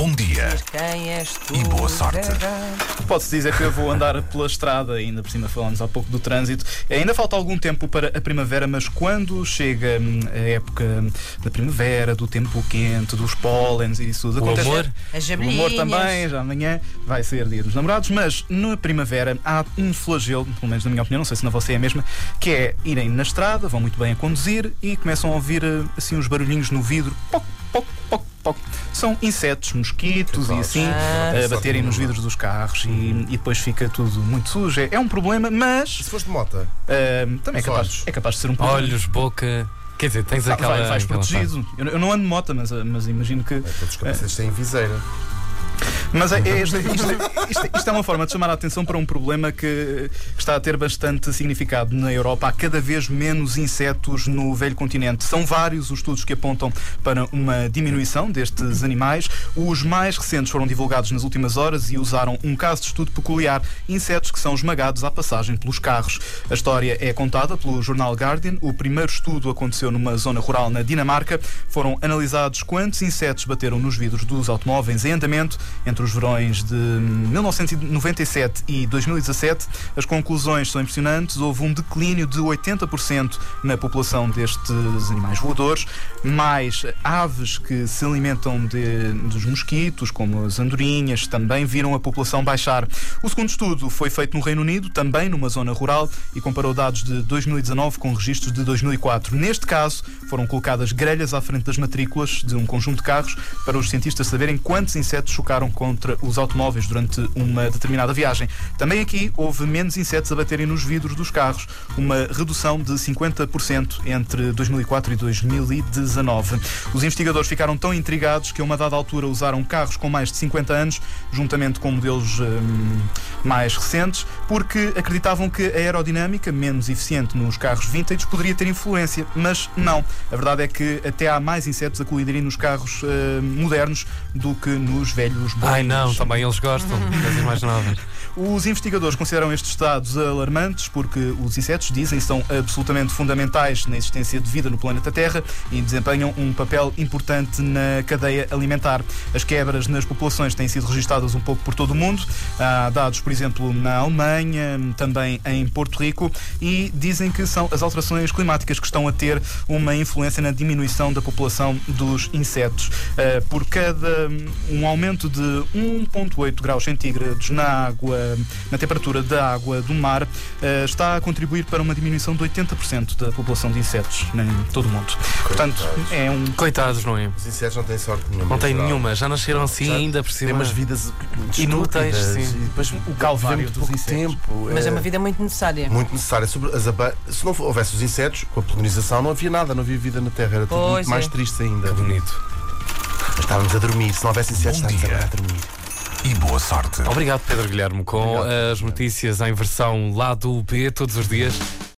Bom dia Mas quem és tu? e boa sorte. Pode-se dizer que eu vou andar pela estrada, ainda por cima falamos há pouco do trânsito. Ainda falta algum tempo para a primavera, mas quando chega hum, a época da primavera, do tempo quente, dos pólenes e isso tudo, O acontece. amor? As O amor também, já amanhã vai ser dia dos namorados, mas na primavera há um flagelo, pelo menos na minha opinião, não sei se na você é a mesma, que é irem na estrada, vão muito bem a conduzir e começam a ouvir eh, assim uns barulhinhos no vidro, poc, poc. São insetos, mosquitos e assim, Ah. a baterem nos vidros dos carros e, e depois fica tudo muito sujo. É- É um problema, mas Se foste de moto, eh, também é capaz, é capaz de ser um problema. Olhos, boca. Quer dizer, tens Ah, aquela. vai, vais aquela protegido. Eu, eu não ando de moto, mas, eh, mas imagino que. é, todos os capacetes têm viseira. Mas é, é- isto, isto- isto- isto é uma forma de chamar a atenção para um problema que está a ter bastante significado na Europa. Há cada vez menos insetos no velho continente. São vários os estudos que apontam para uma diminuição destes animais. Os mais recentes foram divulgados nas últimas horas e usaram um caso de estudo peculiar: insetos que são esmagados à passagem pelos carros. A história é contada pelo jornal Guardian. O primeiro estudo aconteceu numa zona rural na Dinamarca. Foram analisados quantos insetos bateram nos vidros dos automóveis em andamento entre os verões de 1997 e 2017. As conclusões são impressionantes. Houve um declínio de 80% na população destes animais voadores, mais aves que se alimentam de- dos mosquitos, como as andorinhas, também viram a população baixar. O segundo estudo foi feito no Reino Unido, também numa zona rural, e comparou dados de 2019 com registros de 2004. Neste caso, foram colocadas grelhas à frente das matrículas de um conjunto de carros para os cientistas saberem quantos insetos chocaram contra os automóveis durante uma determinada viagem. Também aqui houve menos insetos a baterem nos vidros dos carros, uma redução de 50% entre 2004 e 2019. Os investigadores ficaram tão intrigados que a uma dada altura usaram carros com mais de 50 anos, juntamente com modelos hum, mais recentes, porque acreditavam que a aerodinâmica, menos eficiente nos carros vintage, poderia ter influência, mas não. A verdade é que até há mais insetos a colidirem nos carros hum, modernos do que nos velhos Ai não, também eles gostam das mais novas. Os investigadores consideram estes dados alarmantes porque os insetos, dizem, são absolutamente fundamentais na existência de vida no planeta Terra e desempenham um papel importante na cadeia alimentar. As quebras nas populações têm sido registadas um pouco por todo o mundo. Há dados, por exemplo, na Alemanha, também em Porto Rico, e dizem que são as alterações climáticas que estão a ter uma influência na diminuição da população dos insetos. Uh, por cada um aumento de 1,8 graus centígrados na água, na temperatura da água do mar, uh, está a contribuir para uma diminuição de 80% da população de insetos em todo o mundo. Portanto, é um. Coitados, não é? Os insetos não têm sorte nenhuma. Não geral. nenhuma, já nasceram assim Já ainda por Têm cima. umas vidas Inúteis, sim. E depois O calvário vivemos dos pouco insetos. tempo. Mas é uma vida muito necessária. muito necessária. Sobre as aba- Se não houvesse os insetos, com a polinização, não havia nada, não havia vida na Terra. Era tudo Pois muito mais é. triste ainda. Bonito. Mas estávamos a dormir. Se não houvesse insetos, Bom estávamos a dormir. E boa sorte. Obrigado, Pedro Guilherme, com Obrigado. as notícias em versão lado B todos os dias.